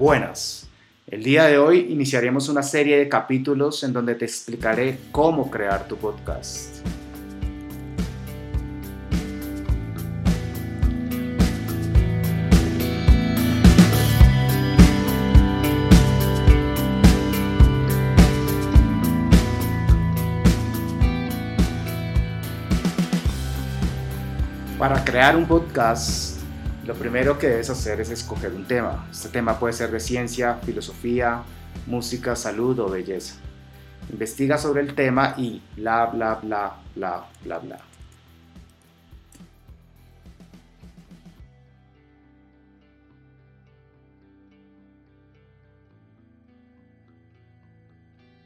Buenas. El día de hoy iniciaremos una serie de capítulos en donde te explicaré cómo crear tu podcast. Para crear un podcast, lo primero que debes hacer es escoger un tema. Este tema puede ser de ciencia, filosofía, música, salud o belleza. Investiga sobre el tema y bla, bla, bla, bla, bla, bla.